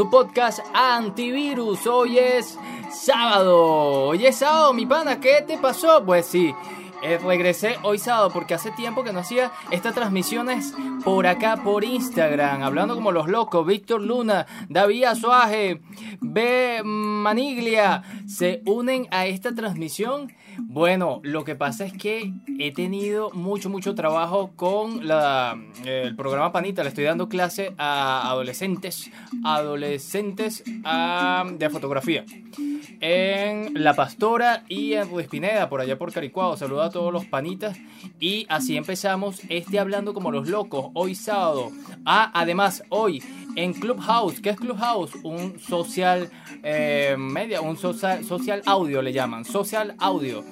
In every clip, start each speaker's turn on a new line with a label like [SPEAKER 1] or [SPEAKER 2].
[SPEAKER 1] tu podcast antivirus. Hoy es sábado. Hoy es sábado, mi pana. ¿Qué te pasó? Pues sí. Eh, regresé hoy sábado porque hace tiempo que no hacía estas transmisiones por acá por Instagram, hablando como los locos. Víctor Luna, David Azuaje, B. Maniglia se unen a esta transmisión bueno, lo que pasa es que he tenido mucho, mucho trabajo con la, el programa Panita. Le estoy dando clase a adolescentes, adolescentes de fotografía. En La Pastora y en Ruiz Pineda, por allá por Caricuado. Saludo a todos los panitas. Y así empezamos este Hablando como los locos, hoy sábado. Ah, además, hoy en Clubhouse. ¿Qué es Clubhouse? Un social eh, media, un social, audio le llaman. Social audio,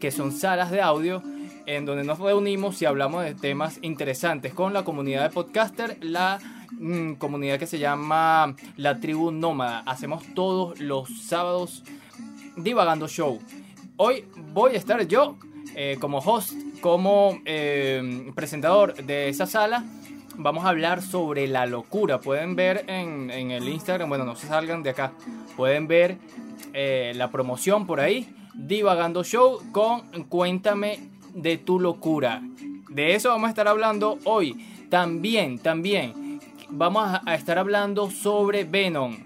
[SPEAKER 1] que son salas de audio en donde nos reunimos y hablamos de temas interesantes con la comunidad de podcaster, la mm, comunidad que se llama la tribu nómada. Hacemos todos los sábados divagando show. Hoy voy a estar yo eh, como host, como eh, presentador de esa sala vamos a hablar sobre la locura. Pueden ver en, el Instagram, bueno, no se salgan de acá, pueden ver eh, la promoción por ahí, Divagando Show con Cuéntame de tu locura. De eso vamos a estar hablando hoy. También, también, vamos a estar hablando sobre Venom.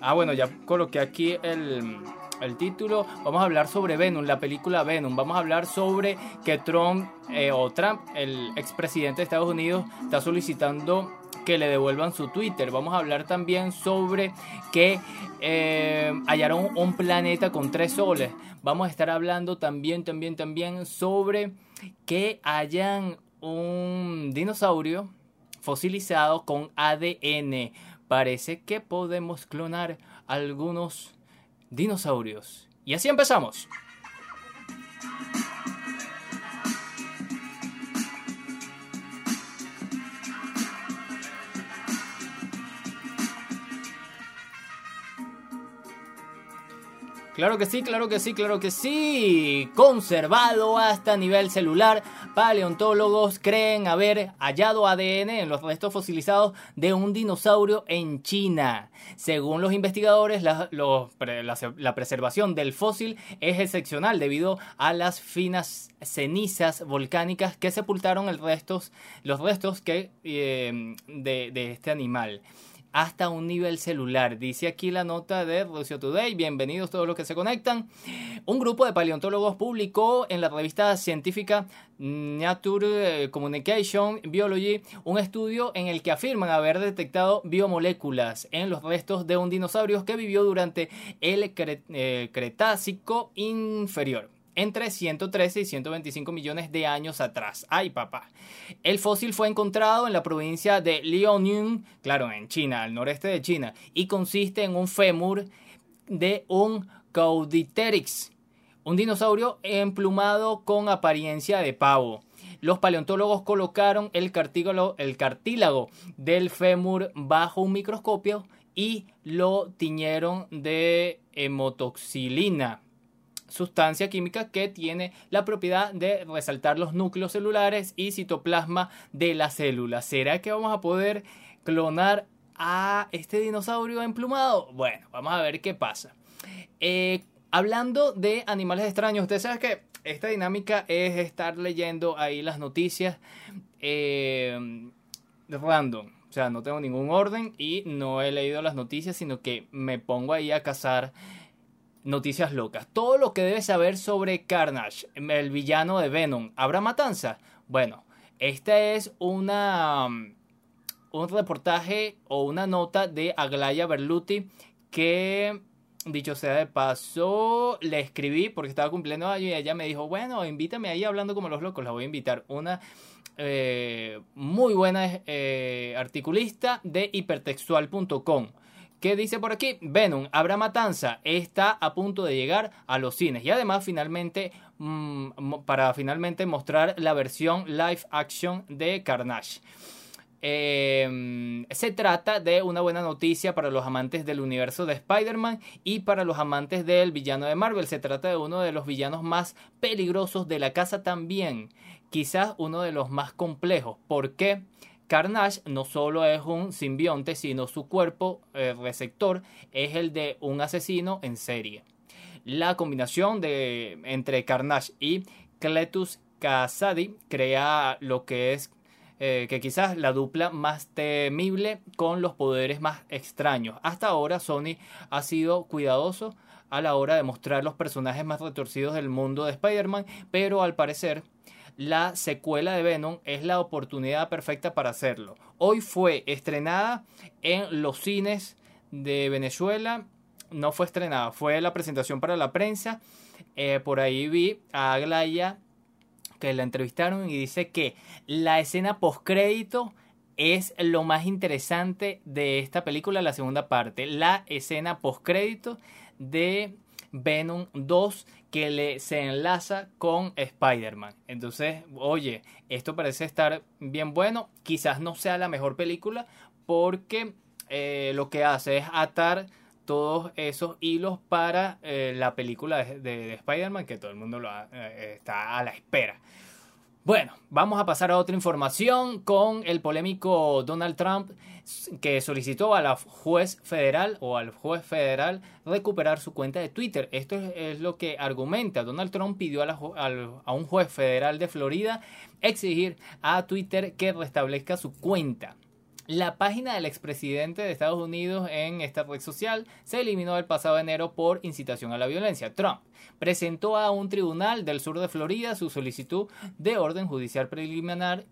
[SPEAKER 1] Ah, bueno, ya coloqué aquí el, el título, vamos a hablar sobre Venom, la película Venom. Vamos a hablar sobre que Trump eh, o Trump, el expresidente de Estados Unidos, está solicitando que le devuelvan su Twitter. Vamos a hablar también sobre que eh, hallaron un planeta con tres soles. Vamos a estar hablando también, también, también sobre que hayan un dinosaurio fosilizado con ADN. Parece que podemos clonar algunos dinosaurios. Y así empezamos. Claro que sí, claro que sí, claro que sí. Conservado hasta nivel celular, paleontólogos creen haber hallado ADN en los restos fosilizados de un dinosaurio en China. Según los investigadores, la, preservación del fósil es excepcional debido a las finas cenizas volcánicas que sepultaron los restos eh, de este animal hasta un nivel celular. Dice aquí la nota de Russia Today. Bienvenidos todos los que se conectan. Un grupo de paleontólogos publicó en la revista científica Nature Communication Biology un estudio en el que afirman haber detectado biomoléculas en los restos de un dinosaurio que vivió durante el eh, Cretácico inferior entre 113 y 125 millones de años atrás. ¡Ay, papá! El fósil fue encontrado en la provincia de Liaoning, claro, en China, al noreste de China, y consiste en un fémur de un Caudipteryx, un dinosaurio emplumado con apariencia de pavo. Los paleontólogos colocaron el cartílago, el cartílago del fémur bajo un microscopio y lo tiñeron de hemotoxilina sustancia química que tiene la propiedad de resaltar los núcleos celulares y citoplasma de la célula. ¿Será que vamos a poder clonar a este dinosaurio emplumado? Bueno, vamos a ver qué pasa. Eh, hablando de animales extraños, ustedes saben que esta dinámica es estar leyendo ahí las noticias eh, random. O sea, no tengo ningún orden y no he leído las noticias, sino que me pongo ahí a cazar Noticias locas. Todo lo que debes saber sobre Carnage, el villano de Venom. ¿Habrá matanza? Bueno, esta es una um, un reportaje o una nota de Aglaya Berluti que dicho sea de paso, le escribí porque estaba cumpliendo año y ella me dijo, bueno, invítame ahí hablando como los locos, la voy a invitar. Una eh, muy buena eh, articulista de hipertextual.com. ¿Qué dice por aquí? Venom, habrá matanza, está a punto de llegar a los cines y además finalmente mm, para finalmente mostrar la versión live action de Carnage. Em, se trata de una buena noticia para los amantes del universo de Spider-Man y para los amantes del villano de Marvel. Se trata de uno de los villanos más peligrosos de la casa también. Quizás uno de los más complejos. ¿Por qué? Carnage no solo es un simbionte, sino su cuerpo receptor es el de un asesino en serie. La combinación de, entre Carnage y Cletus Kasady crea lo que es eh, que quizás la dupla más temible con los poderes más extraños. Hasta ahora Sony ha sido cuidadoso a la hora de mostrar los personajes más retorcidos del mundo de Spider-Man, pero al parecer la secuela de Venom es la oportunidad perfecta para hacerlo. Hoy fue estrenada en los cines de Venezuela no fue estrenada, fue la presentación para la prensa. Eh, por ahí vi a Aglaya que la entrevistaron y dice que la escena postcrédito es lo más interesante de esta película, la segunda parte. La escena postcrédito de Venom 2 que le, se enlaza con Spider-Man. Entonces, oye, esto parece estar bien bueno. Quizás no sea la mejor película porque eh, lo que hace es atar todos esos hilos para eh, la película de, Spider-Man que todo el mundo lo eh, está a la espera. Bueno, vamos a pasar a otra información con el polémico Donald Trump que solicitó a la juez federal o al juez federal recuperar su cuenta de Twitter. Esto es, lo que argumenta. Donald Trump pidió a, a un juez federal de Florida exigir a Twitter que restablezca su cuenta. La página del expresidente de Estados Unidos en esta red social se eliminó el pasado enero por incitación a la violencia. Trump presentó a un tribunal del sur de Florida su solicitud de orden judicial preliminar,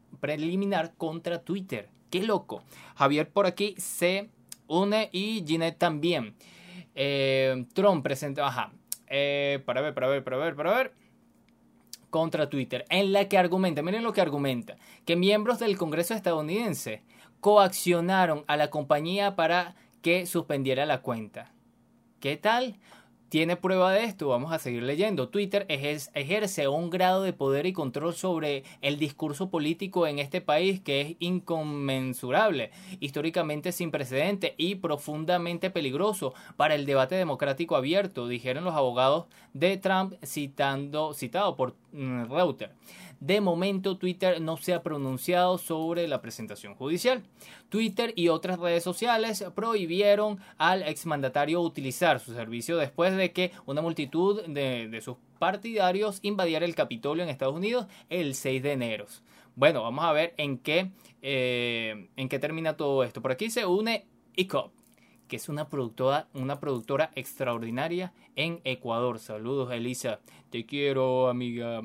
[SPEAKER 1] contra Twitter. ¡Qué loco! Javier por aquí se une y Ginette también. Eh, Trump presentó, ajá, eh, para ver, para ver, para ver, para ver contra Twitter, en la que argumenta, miren lo que argumenta, que miembros del Congreso estadounidense coaccionaron a la compañía para que suspendiera la cuenta. ¿Qué tal? ¿Tiene prueba de esto? Vamos a seguir leyendo. Twitter ejerce un grado de poder y control sobre el discurso político en este país que es inconmensurable, históricamente sin precedente y profundamente peligroso para el debate democrático abierto, dijeron los abogados de Trump citando, citado por mm, Reuters. De momento, Twitter no se ha pronunciado sobre la presentación judicial. Twitter y otras redes sociales prohibieron al exmandatario utilizar su servicio después de que una multitud de, sus partidarios invadiera el Capitolio en Estados Unidos el 6 de enero. Bueno, vamos a ver en qué, eh, en qué termina todo esto. Por aquí se une ICOP, que es una productora, una productora extraordinaria en Ecuador. Saludos, Elisa. Te quiero, amiga.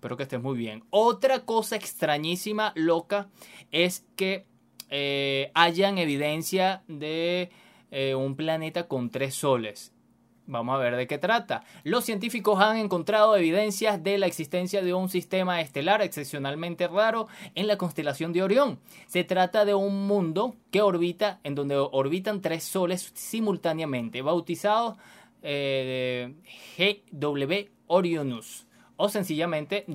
[SPEAKER 1] Espero que estés muy bien. Otra cosa extrañísima, loca, es que eh, hayan evidencia de eh, un planeta con tres soles. Vamos a ver de qué trata. Los científicos han encontrado evidencias de la existencia de un sistema estelar excepcionalmente raro en la constelación de Orión. Se trata de un mundo que orbita, en donde orbitan tres soles simultáneamente, bautizados eh, GW Orionus o sencillamente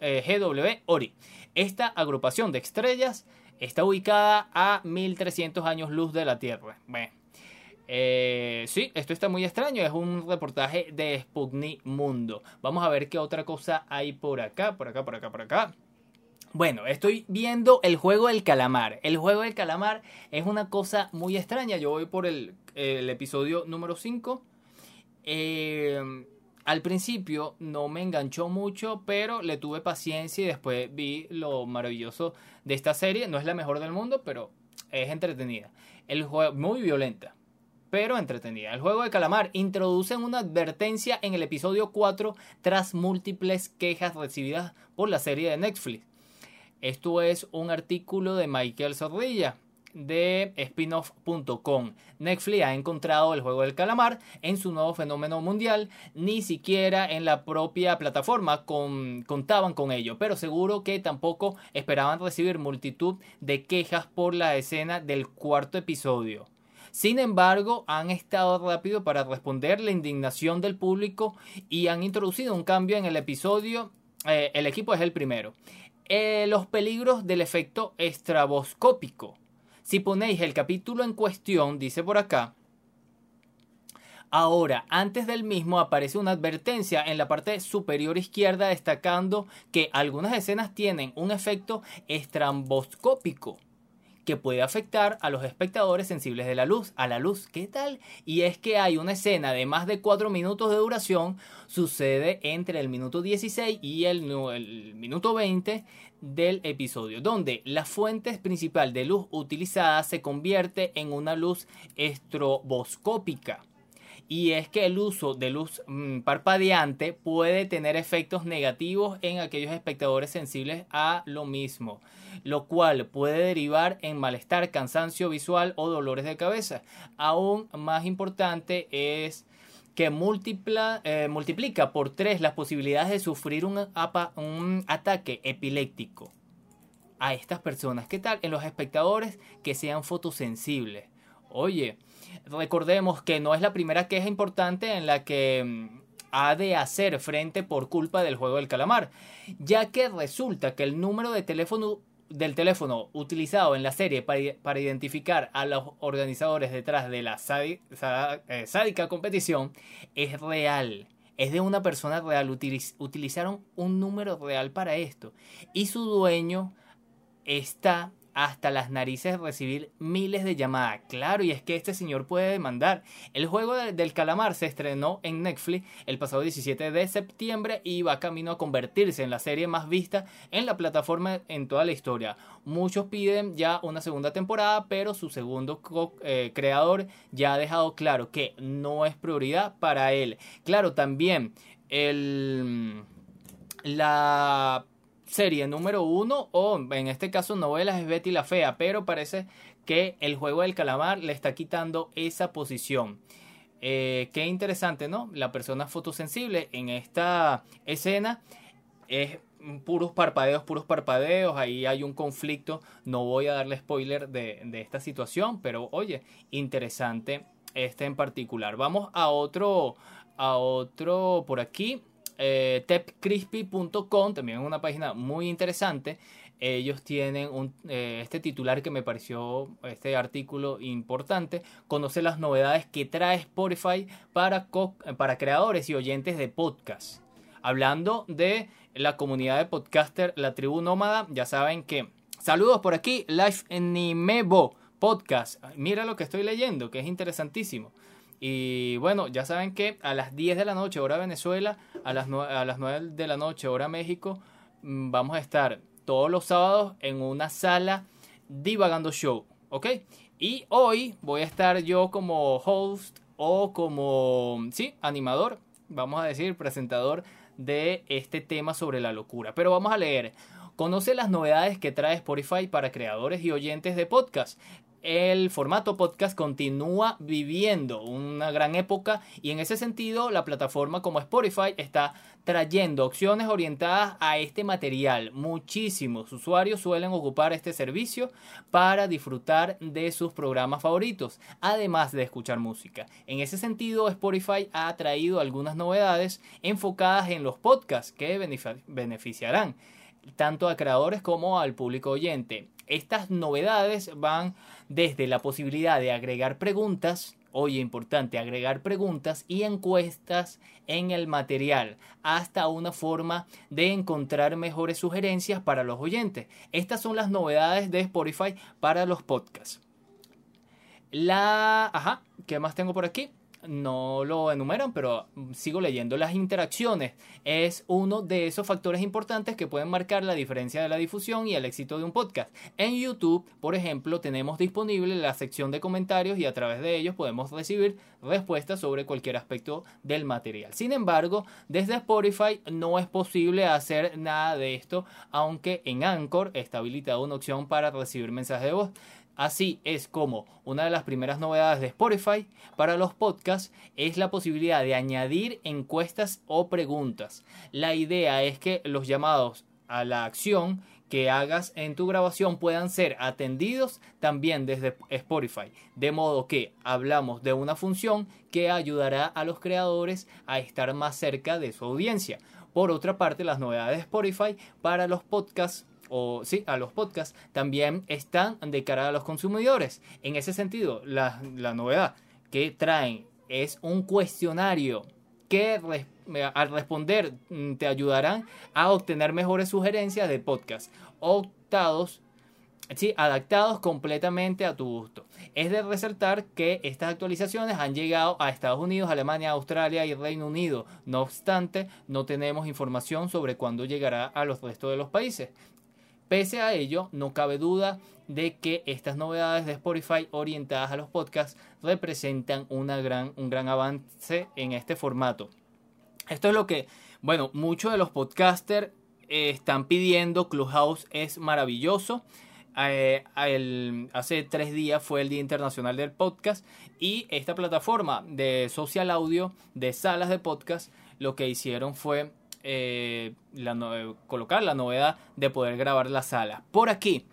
[SPEAKER 1] eh, GW Ori. Esta agrupación de estrellas está ubicada a 1300 años luz de la Tierra. Bueno, eh, sí, esto está muy extraño. Es un reportaje de Sputnik Mundo. Vamos a ver qué otra cosa hay por acá, por acá, por acá, por acá. Bueno, estoy viendo el juego del calamar. El juego del calamar es una cosa muy extraña. Yo voy por el, el episodio número 5. Eh, al principio no me enganchó mucho, pero le tuve paciencia y después vi lo maravilloso de esta serie. No es la mejor del mundo, pero es entretenida. El juego muy violenta, pero entretenida. El juego de calamar introduce una advertencia en el episodio 4 tras múltiples quejas recibidas por la serie de Netflix. Esto es un artículo de Michael Zorrilla de spinoff.com. Netflix ha encontrado el juego del calamar en su nuevo fenómeno mundial, ni siquiera en la propia plataforma contaban con ello, pero seguro que tampoco esperaban recibir multitud de quejas por la escena del cuarto episodio. Sin embargo, han estado rápido para responder la indignación del público y han introducido un cambio en el episodio. Eh, el equipo es el primero. Eh, los peligros del efecto estraboscópico si ponéis el capítulo en cuestión, dice por acá, Ahora, antes del mismo aparece una advertencia en la parte superior izquierda destacando que algunas escenas tienen un efecto estramboscópico que puede afectar a los espectadores sensibles de la luz, a la luz. ¿Qué tal? Y es que hay una escena de más de 4 minutos de duración, sucede entre el minuto 16 y el, minuto 20 del episodio, donde la fuente principal de luz utilizada se convierte en una luz estroboscópica y es que el uso de luz mm, parpadeante puede tener efectos negativos en aquellos espectadores sensibles a lo mismo, lo cual puede derivar en malestar, cansancio visual o dolores de cabeza. Aún más importante es que eh, multiplica por tres las posibilidades de sufrir un, un ataque epiléptico a estas personas. ¿Qué tal? En los espectadores que sean fotosensibles. Oye, recordemos que no es la primera queja importante en la que mm, ha de hacer frente por culpa del juego del calamar, ya que resulta que el número de teléfono del teléfono utilizado en la serie para, identificar a los organizadores detrás de la eh, sádica competición es real. Es de una persona real. utilizaron un número real para esto. Y su dueño está hasta las narices recibir miles de llamadas. Claro, y es que este señor puede demandar. El juego del calamar se estrenó en Netflix el pasado 17 de septiembre y va camino a convertirse en la serie más vista en la plataforma en toda la historia. Muchos piden ya una segunda temporada, pero su segundo eh, creador ya ha dejado claro que no es prioridad para él. Claro, también el la serie número uno o en este caso novelas es Betty la Fea, pero parece que el juego del calamar le está quitando esa posición. Eh, qué interesante, ¿no? La persona fotosensible en esta escena es puros parpadeos, puros parpadeos, ahí hay un conflicto, no voy a darle spoiler de, de esta situación, pero oye, interesante este en particular. Vamos a otro, a otro por aquí, eh, tepcrispy.com, también es una página muy interesante. Ellos tienen un, eh, este titular que me pareció, este artículo importante. Conoce las novedades que trae Spotify para, para creadores y oyentes de podcast. Hablando de la comunidad de podcaster, la tribu nómada, ya saben que... Saludos por aquí, Live en Nimebo Podcast. Mira lo que estoy leyendo, que es interesantísimo. Y bueno, ya saben que a las 10 de la noche, hora Venezuela, a las, 9, a las 9 de la noche, hora México, mm, vamos a estar todos los sábados en una sala divagando show, ¿ok? Y hoy voy a estar yo como host o como, sí, animador, vamos a decir, presentador de este tema sobre la locura. Pero vamos a leer. Conoce las novedades que trae Spotify para creadores y oyentes de podcast el formato podcast continúa viviendo una gran época y en ese sentido la plataforma como Spotify está trayendo opciones orientadas a este material. Muchísimos usuarios suelen ocupar este servicio para disfrutar de sus programas favoritos, además de escuchar música. En ese sentido, Spotify ha traído algunas novedades enfocadas en los podcasts que beneficiarán tanto a creadores como al público oyente. Estas novedades van desde la posibilidad de agregar preguntas, oye importante, agregar preguntas y encuestas en el material, hasta una forma de encontrar mejores sugerencias para los oyentes. Estas son las novedades de Spotify para los podcasts. La... Ajá, ¿qué más tengo por aquí? No lo enumeran, pero sigo leyendo. Las interacciones es uno de esos factores importantes que pueden marcar la diferencia de la difusión y el éxito de un podcast. En YouTube, por ejemplo, tenemos disponible la sección de comentarios y a través de ellos podemos recibir respuestas sobre cualquier aspecto del material. Sin embargo, desde Spotify no es posible hacer nada de esto, aunque en Anchor está habilitada una opción para recibir mensajes de voz. Así es como una de las primeras novedades de Spotify para los podcasts es la posibilidad de añadir encuestas o preguntas. La idea es que los llamados a la acción que hagas en tu grabación puedan ser atendidos también desde Spotify. De modo que hablamos de una función que ayudará a los creadores a estar más cerca de su audiencia. Por otra parte, las novedades de Spotify para los podcasts o sí, a los podcasts, también están de cara a los consumidores. En ese sentido, la, novedad que traen es un cuestionario que al responder mm, te ayudarán a obtener mejores sugerencias de podcast optados Sí, adaptados completamente a tu gusto. Es de resaltar que estas actualizaciones han llegado a Estados Unidos, Alemania, Australia y Reino Unido. No obstante, no tenemos información sobre cuándo llegará a los restos de los países. Pese a ello, no cabe duda de que estas novedades de Spotify orientadas a los podcasts representan una gran, un gran avance en este formato. Esto es lo que, bueno, muchos de los podcasters eh, están pidiendo. Clubhouse es maravilloso. Eh, hace tres días fue el Día Internacional del Podcast y esta plataforma de social audio, de salas de podcast, lo que hicieron fue eh, colocar la novedad de poder grabar la sala. Por aquí,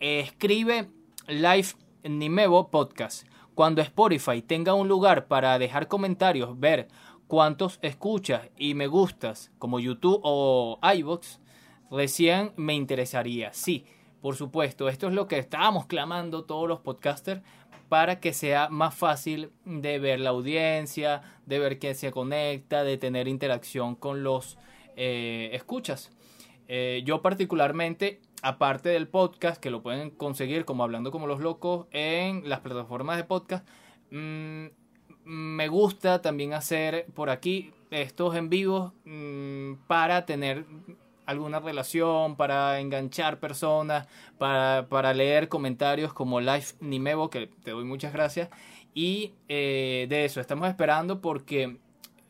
[SPEAKER 1] escribe Live Nimevo Podcast. Cuando Spotify tenga un lugar para dejar comentarios, ver cuántos escuchas y me gustas, como YouTube o iBox, recién me interesaría. Sí, por supuesto, esto es lo que estábamos clamando todos los podcasters para que sea más fácil de ver la audiencia, de ver quién se conecta, de tener interacción con los eh, escuchas. Eh, yo particularmente, aparte del podcast, que lo pueden conseguir como Hablando como los locos en las plataformas de podcast, mm, me gusta también hacer por aquí estos en vivos mm, para tener alguna relación, para enganchar personas, para, leer comentarios como Life Nimevo, que te doy muchas gracias. Y eh, de eso estamos esperando porque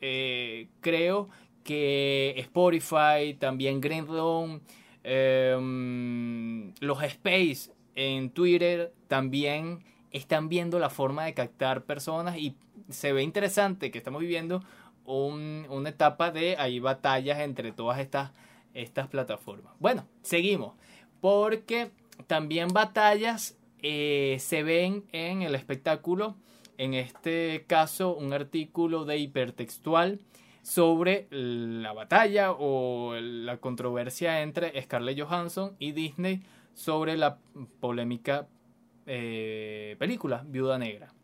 [SPEAKER 1] eh, creo que Spotify, también Green Room, em, los Space en Twitter también están viendo la forma de captar personas y se ve interesante que estamos viviendo una etapa de hay batallas entre todas estas estas plataformas. Bueno, seguimos. Porque también batallas eh, se ven en el espectáculo. En este caso, un artículo de hipertextual sobre la batalla o la controversia entre Scarlett Johansson y Disney sobre la polémica eh, película Viuda Negra.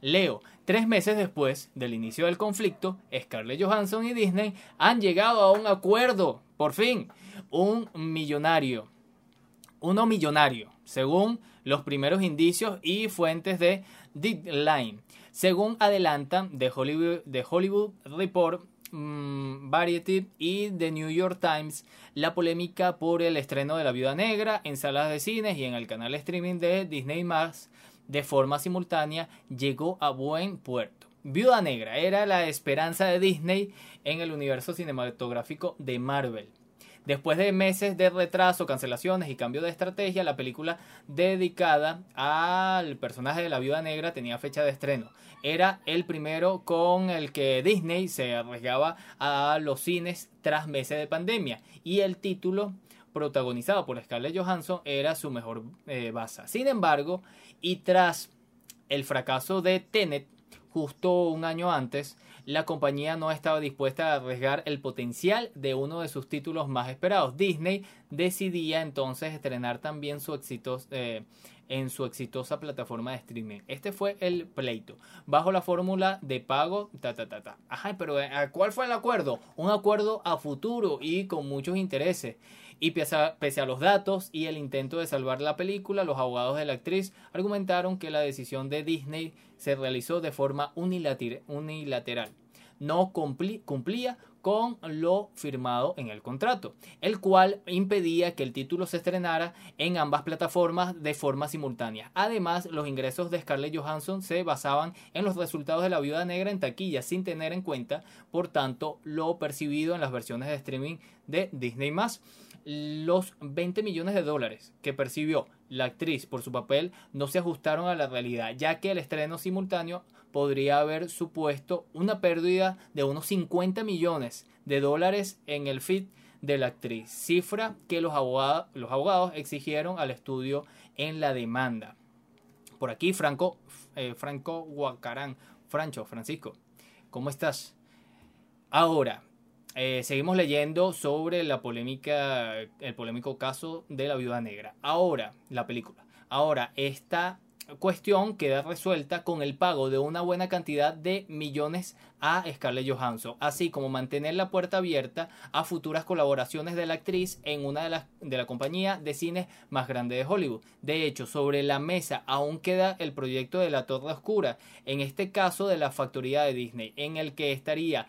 [SPEAKER 1] Leo, tres meses después del inicio del conflicto, Scarlett Johansson y Disney han llegado a un acuerdo por fin, un millonario. Uno millonario, según los primeros indicios y fuentes de Deadline. Según adelantan The Hollywood, Hollywood Report, mm, Variety y The New York Times, la polémica por el estreno de La Viuda Negra en salas de cines y en el canal streaming de Disney de forma simultánea llegó a buen puerto. Viuda Negra era la esperanza de Disney en el universo cinematográfico de Marvel. Después de meses de retraso, cancelaciones y cambio de estrategia, la película dedicada al personaje de la Viuda Negra tenía fecha de estreno. Era el primero con el que Disney se arriesgaba a los cines tras meses de pandemia. Y el título protagonizado por Scarlett Johansson era su mejor eh, base. Sin embargo, y tras el fracaso de Tenet, justo un año antes, la compañía no estaba dispuesta a arriesgar el potencial de uno de sus títulos más esperados. Disney decidía entonces estrenar también su eh, en su exitosa plataforma de streaming. Este fue el pleito, bajo la fórmula de pago, ta ta ta ta. Ajá, pero eh, ¿cuál fue el acuerdo? Un acuerdo a futuro y con muchos intereses. Y pese a, los datos y el intento de salvar la película, los abogados de la actriz argumentaron que la decisión de Disney se realizó de forma unilateral. No cumplía con lo firmado en el contrato, el cual impedía que el título se estrenara en ambas plataformas de forma simultánea. Además, los ingresos de Scarlett Johansson se basaban en los resultados de la Viuda Negra en taquilla, sin tener en cuenta, por tanto, lo percibido en las versiones de streaming de Disney los 20 millones de dólares que percibió la actriz por su papel no se ajustaron a la realidad, ya que el estreno simultáneo podría haber supuesto una pérdida de unos 50 millones de dólares en el feed de la actriz, cifra que los abogados, los abogados exigieron al estudio en la demanda. Por aquí, Franco, eh, Franco Guacarán, Francho, Francisco, ¿cómo estás? Ahora, eh, seguimos leyendo sobre la polémica, el polémico caso de la viuda negra. Ahora, la película. Ahora, esta cuestión queda resuelta con el pago de una buena cantidad de millones a Scarlett Johansson, así como mantener la puerta abierta a futuras colaboraciones de la actriz en una de las de la compañía de cine más grande de Hollywood. De hecho, sobre la mesa aún queda el proyecto de la Torre Oscura, en este caso de la factoría de Disney, en el que estaría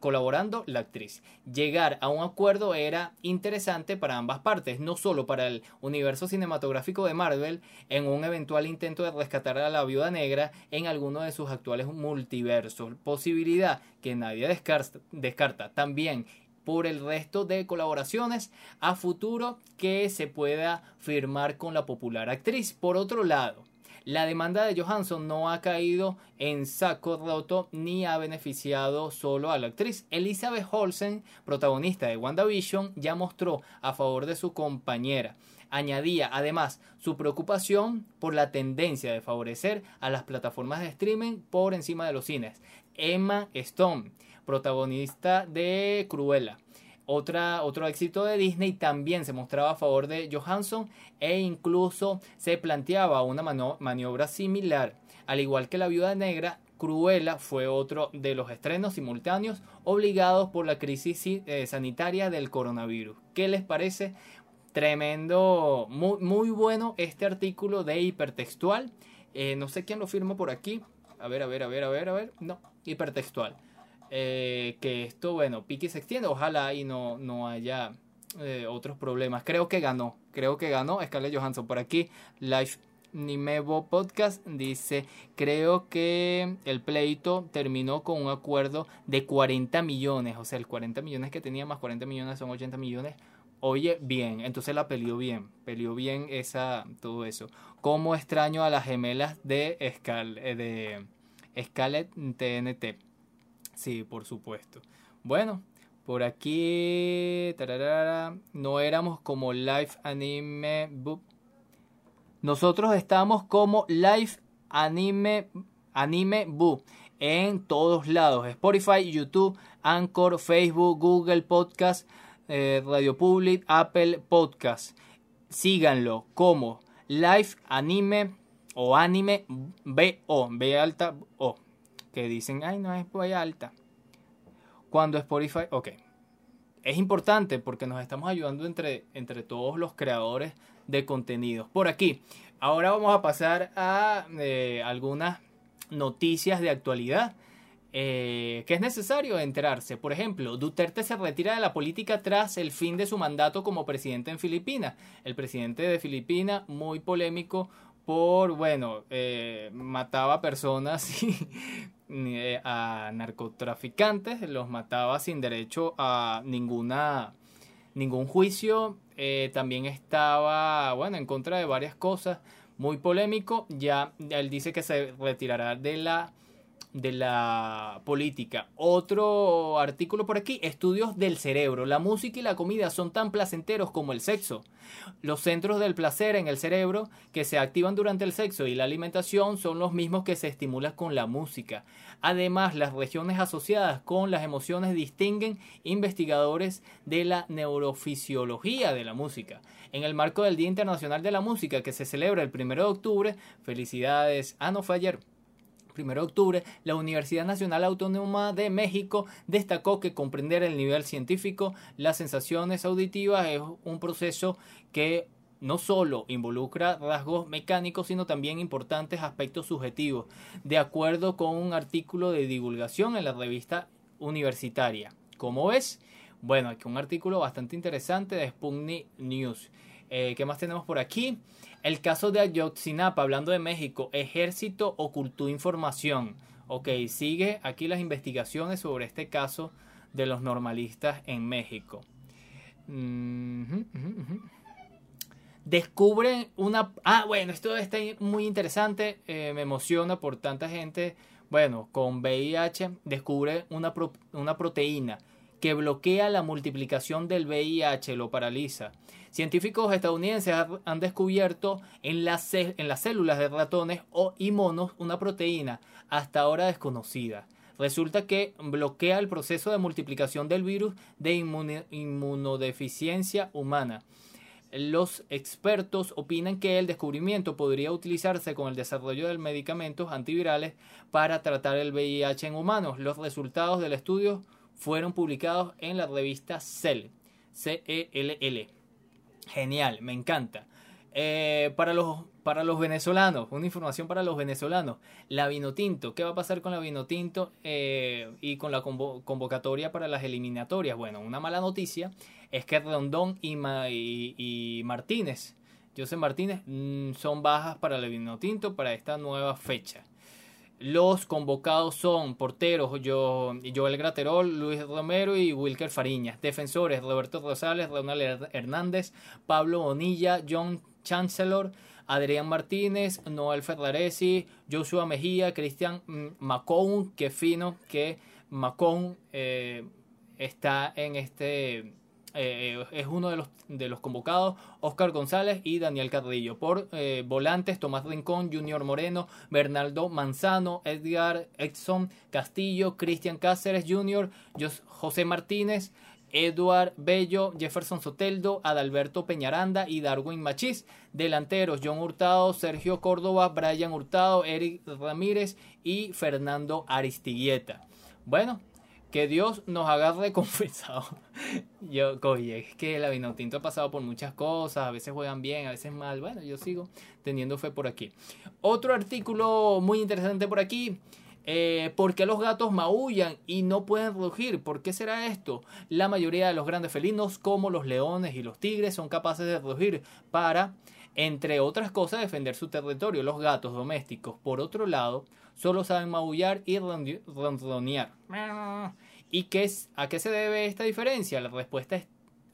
[SPEAKER 1] colaborando la actriz. Llegar a un acuerdo era interesante para ambas partes, no solo para el universo cinematográfico de Marvel en un eventual intento de rescatar a la viuda negra en alguno de sus actuales multiversos, posibilidad que nadie descarta, descarta. También por el resto de colaboraciones a futuro que se pueda firmar con la popular actriz. Por otro lado, la demanda de Johansson no ha caído en saco roto ni ha beneficiado solo a la actriz. Elizabeth Olsen, protagonista de WandaVision, ya mostró a favor de su compañera. Añadía además su preocupación por la tendencia de favorecer a las plataformas de streaming por encima de los cines. Emma Stone, protagonista de Cruella, otra, otro éxito de Disney también se mostraba a favor de Johansson e incluso se planteaba una maniobra similar. Al igual que La Viuda Negra, Cruella fue otro de los estrenos simultáneos obligados por la crisis eh, sanitaria del coronavirus. ¿Qué les parece? Tremendo, muy, muy bueno este artículo de hipertextual. Eh, no sé quién lo firmó por aquí. A ver, a ver, a ver, a ver, a ver. No, hipertextual. Eh, que esto, bueno, pique se extienda, ojalá y no, no haya eh, otros problemas. Creo que ganó, creo que ganó Scarlett Johansson por aquí. Live Nimevo Podcast dice, creo que el pleito terminó con un acuerdo de 40 millones, o sea, el 40 millones que tenía más 40 millones son 80 millones. Oye, bien, entonces la peleó bien, peleó bien esa, todo eso. Como extraño a las gemelas de, Scal, eh, de Scarlett TNT. Sí, por supuesto. Bueno, por aquí no éramos como Live Anime. Nosotros estamos como Live Anime Anime Book en todos lados. Spotify, YouTube, Anchor, Facebook, Google Podcast, eh, Radio Public, Apple Podcast. Síganlo como Live Anime o Anime BO, B alta O que dicen, ay, no es muy alta. Cuando Spotify, ok. Es importante porque nos estamos ayudando entre, entre todos los creadores de contenidos. Por aquí, ahora vamos a pasar a eh, algunas noticias de actualidad. Eh, que es necesario enterarse. Por ejemplo, Duterte se retira de la política tras el fin de su mandato como presidente en Filipinas. El presidente de Filipinas, muy polémico por, bueno, eh, mataba personas y eh, a narcotraficantes, los mataba sin derecho a ninguna ningún juicio. Eh, también estaba, bueno, en contra de varias cosas, muy polémico. Ya él dice que se retirará de la de la política. Otro artículo por aquí, estudios del cerebro. La música y la comida son tan placenteros como el sexo. Los centros del placer en el cerebro que se activan durante el sexo y la alimentación son los mismos que se estimulan con la música. Además, las regiones asociadas con las emociones distinguen investigadores de la neurofisiología de la música. En el marco del Día Internacional de la Música que se celebra el 1 de octubre, felicidades, ah no fue ayer, 1 de octubre, la Universidad Nacional Autónoma de México destacó que comprender el nivel científico, las sensaciones auditivas es un proceso que no solo involucra rasgos mecánicos, sino también importantes aspectos subjetivos, de acuerdo con un artículo de divulgación en la revista universitaria. ¿Cómo ves? Bueno, aquí un artículo bastante interesante de Sputnik News. Eh, ¿Qué más tenemos por aquí? El caso de Ayotzinapa, hablando de México, ejército ocultó información. Ok, sigue aquí las investigaciones sobre este caso de los normalistas en México. Descubren una... Ah, bueno, esto está muy interesante, eh, me emociona por tanta gente. Bueno, con VIH descubre una, una proteína que bloquea la multiplicación del VIH, lo paraliza. Científicos estadounidenses han descubierto en las, células de ratones o, y monos una proteína hasta ahora desconocida. Resulta que bloquea el proceso de multiplicación del virus de inmunodeficiencia humana. los expertos opinan que el descubrimiento podría utilizarse con el desarrollo de medicamentos antivirales para tratar el VIH en humanos. Los resultados del estudio fueron publicados en la revista Cell. C-E-L-L. Genial, me encanta. Eh, para, los, para los venezolanos, una información para los venezolanos. La Vinotinto, ¿qué va a pasar con la Vinotinto eh, y con la convocatoria para las eliminatorias? Bueno, una mala noticia es que Rondón y, y, Martínez, José Martínez, mm, son bajas para la Vinotinto para esta nueva fecha. Los convocados son porteros Joel Graterol, Luis Romero y Wilker Fariñas. Defensores Roberto Rosales, Ronald Hernández, Pablo Bonilla, John Chancellor, Adrián Martínez, Noel Ferraresi, Joshua Mejía, Cristian mm, Macón, que fino que Macón eh, está en este eh, es uno de los, de los convocados, Oscar González y Daniel Carrillo. Por eh, volantes, Tomás Rincón, Junior Moreno, Bernardo Manzano, Edgar Edson Castillo, Cristian Cáceres Jr., José Martínez, Eduard Bello, Jefferson Soteldo, Adalberto Peñaranda y Darwin Machís. Delanteros, John Hurtado, Sergio Córdoba, Brian Hurtado, Eric Ramírez y Fernando Aristiguieta. Bueno, que Dios nos haga recompensado. yo, oye, es que la Vinotinto ha pasado por muchas cosas, a veces juegan bien, a veces mal. Bueno, yo sigo teniendo fe por aquí. Otro artículo muy interesante por aquí. Eh, ¿Por qué los gatos maullan y no pueden rugir? ¿Por qué será esto? La mayoría de los grandes felinos, como los leones y los tigres, son capaces de rugir para, entre otras cosas, defender su territorio. Los gatos domésticos, por otro lado, solo saben maullar y ronronear. ¿Y qué es, a qué se debe esta diferencia? La respuesta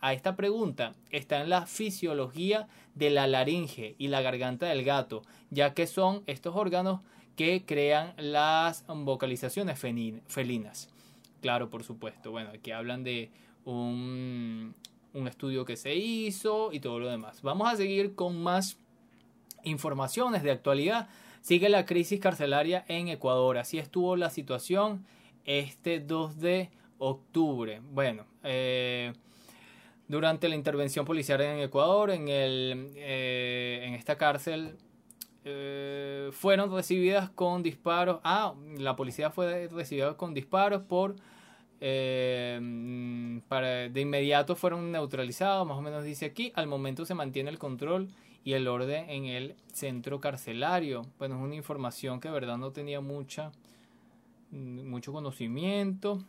[SPEAKER 1] a esta pregunta está en la fisiología de la laringe y la garganta del gato, ya que son estos órganos que crean las vocalizaciones felinas. Claro, por supuesto. Bueno, aquí hablan de un, un estudio que se hizo y todo lo demás. Vamos a seguir con más informaciones de actualidad Sigue la crisis carcelaria en Ecuador. Así estuvo la situación este 2 de octubre. Bueno, eh, durante la intervención policial en Ecuador, en, el, eh, en esta cárcel, eh, fueron recibidas con disparos. Ah, la policía fue recibida con disparos por. para, de inmediato fueron neutralizados, más o menos dice aquí. Al momento se mantiene el control y el orden en el centro carcelario. Bueno, es una información que de verdad no tenía mucha, mucho conocimiento.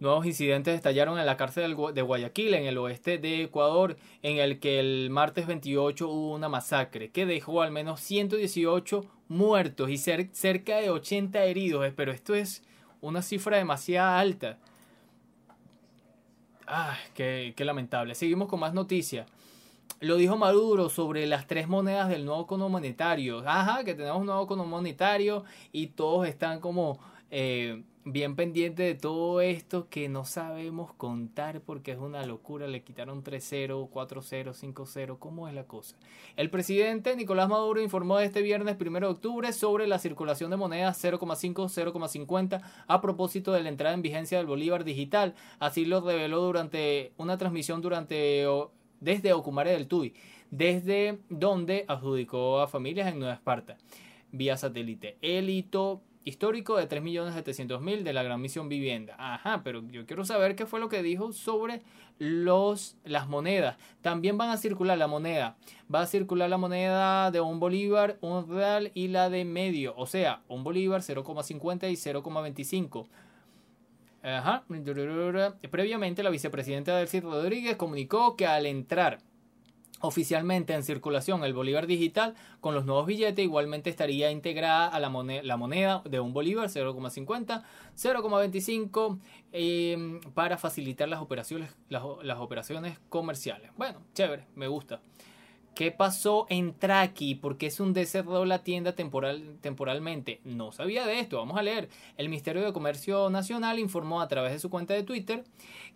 [SPEAKER 1] Nuevos incidentes estallaron en la cárcel de Guayaquil, en el oeste de Ecuador, en el que el martes 28 hubo una masacre que dejó al menos 118 muertos y cerca de 80 heridos. Pero esto es una cifra demasiado alta. Ah, qué lamentable. Seguimos con más noticias. Lo dijo Maduro sobre las tres monedas del nuevo cono monetario. Ajá, que tenemos un nuevo cono monetario y todos están como eh, bien pendientes de todo esto que no sabemos contar porque es una locura. Le quitaron 3-0, 4-0, 5-0. ¿Cómo es la cosa? El presidente Nicolás Maduro informó este viernes 1 de octubre sobre la circulación de monedas 0,5, 0,50 a propósito de la entrada en vigencia del Bolívar digital. Así lo reveló durante una transmisión durante desde Ocumare del Tuy, desde donde adjudicó a familias en Nueva Esparta, vía satélite. El hito histórico de 3.700.000 de la Gran Misión Vivienda. Ajá, pero yo quiero saber qué fue lo que dijo sobre los, las monedas. También van a circular la moneda. Va a circular la moneda de un bolívar, un real y la de medio. O sea, un bolívar 0,50 y 0,25. Previamente, la vicepresidenta Delcy Rodríguez comunicó que al entrar oficialmente en circulación el bolívar digital con los nuevos billetes igualmente estaría integrada a la moneda, la moneda de un bolívar 0,50 0,25 eh, para facilitar las operaciones las operaciones comerciales. Bueno chévere me gusta ¿Qué pasó en Traki? ¿Por qué es un cerró la tienda temporal, temporalmente? No sabía de esto. Vamos a leer. El Ministerio de Comercio Nacional informó a través de su cuenta de Twitter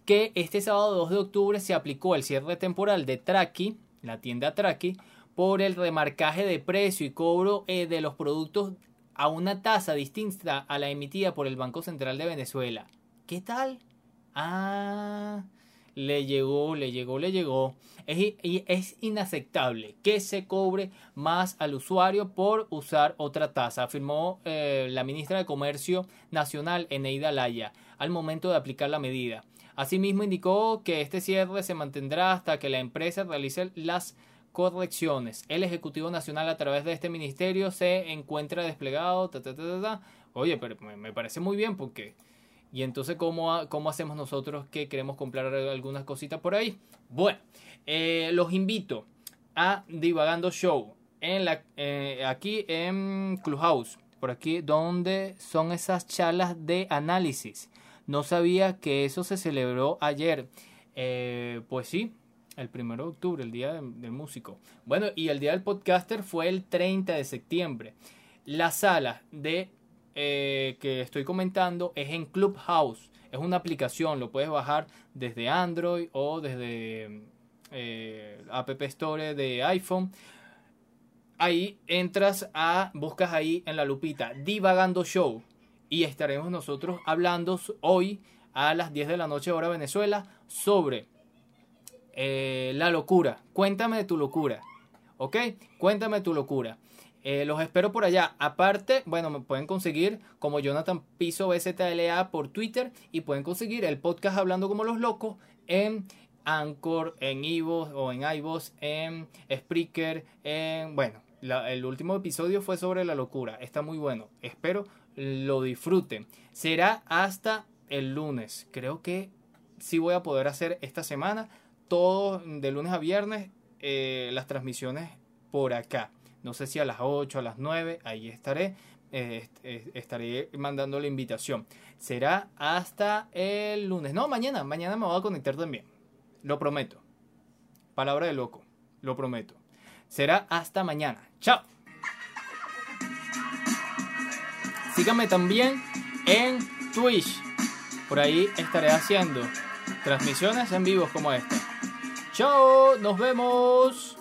[SPEAKER 1] que este sábado 2 de octubre se aplicó el cierre temporal de Traki, la tienda Traki, por el remarcaje de precio y cobro eh, de los productos a una tasa distinta a la emitida por el Banco Central de Venezuela. ¿Qué tal? Ah, le llegó, le llegó, le llegó. Es, es inaceptable que se cobre más al usuario por usar otra tasa, afirmó eh, la ministra de Comercio Nacional, Eneida Laya, al momento de aplicar la medida. Asimismo, indicó que este cierre se mantendrá hasta que la empresa realice las correcciones. El Ejecutivo Nacional a través de este ministerio se encuentra desplegado. Oye, pero me parece muy bien porque... Y entonces, ¿cómo, ¿cómo hacemos nosotros que queremos comprar algunas cositas por ahí? Bueno, eh, los invito a Divagando Show en la, eh, aquí en Clubhouse, por aquí donde son esas charlas de análisis. No sabía que eso se celebró ayer. Eh, pues sí, el 1 de octubre, el día del músico. Bueno, y el día del podcaster fue el 30 de septiembre. La sala de que estoy comentando es en Clubhouse. Es una aplicación, lo puedes bajar desde Android o desde eh, App Store de iPhone. Ahí entras a, buscas ahí en la lupita, Divagando Show. Y estaremos nosotros hablando hoy a las 10 de la noche hora Venezuela sobre eh, la locura. Cuéntame de tu locura. ¿Ok? Cuéntame tu locura. Eh, los espero por allá. Aparte, bueno, me pueden conseguir como Jonathan Piso BZLA por Twitter y pueden conseguir el podcast Hablando como los locos en Anchor, en Ivo o en iVoox, en Spreaker, en... Bueno, el último episodio fue sobre la locura. Está muy bueno. Espero lo disfruten. Será hasta el lunes. Creo que sí voy a poder hacer esta semana. Todo de lunes a viernes eh, las transmisiones por acá. No sé si a las 8, a las 9, ahí estaré. Eh, estaré mandando la invitación. Será hasta el lunes. No, mañana. Mañana me voy a conectar también. Lo prometo. Palabra de loco. Lo prometo. Será hasta mañana. Chao. Síganme también en Twitch. Por ahí estaré haciendo transmisiones en vivo como esta. Chao, nos vemos.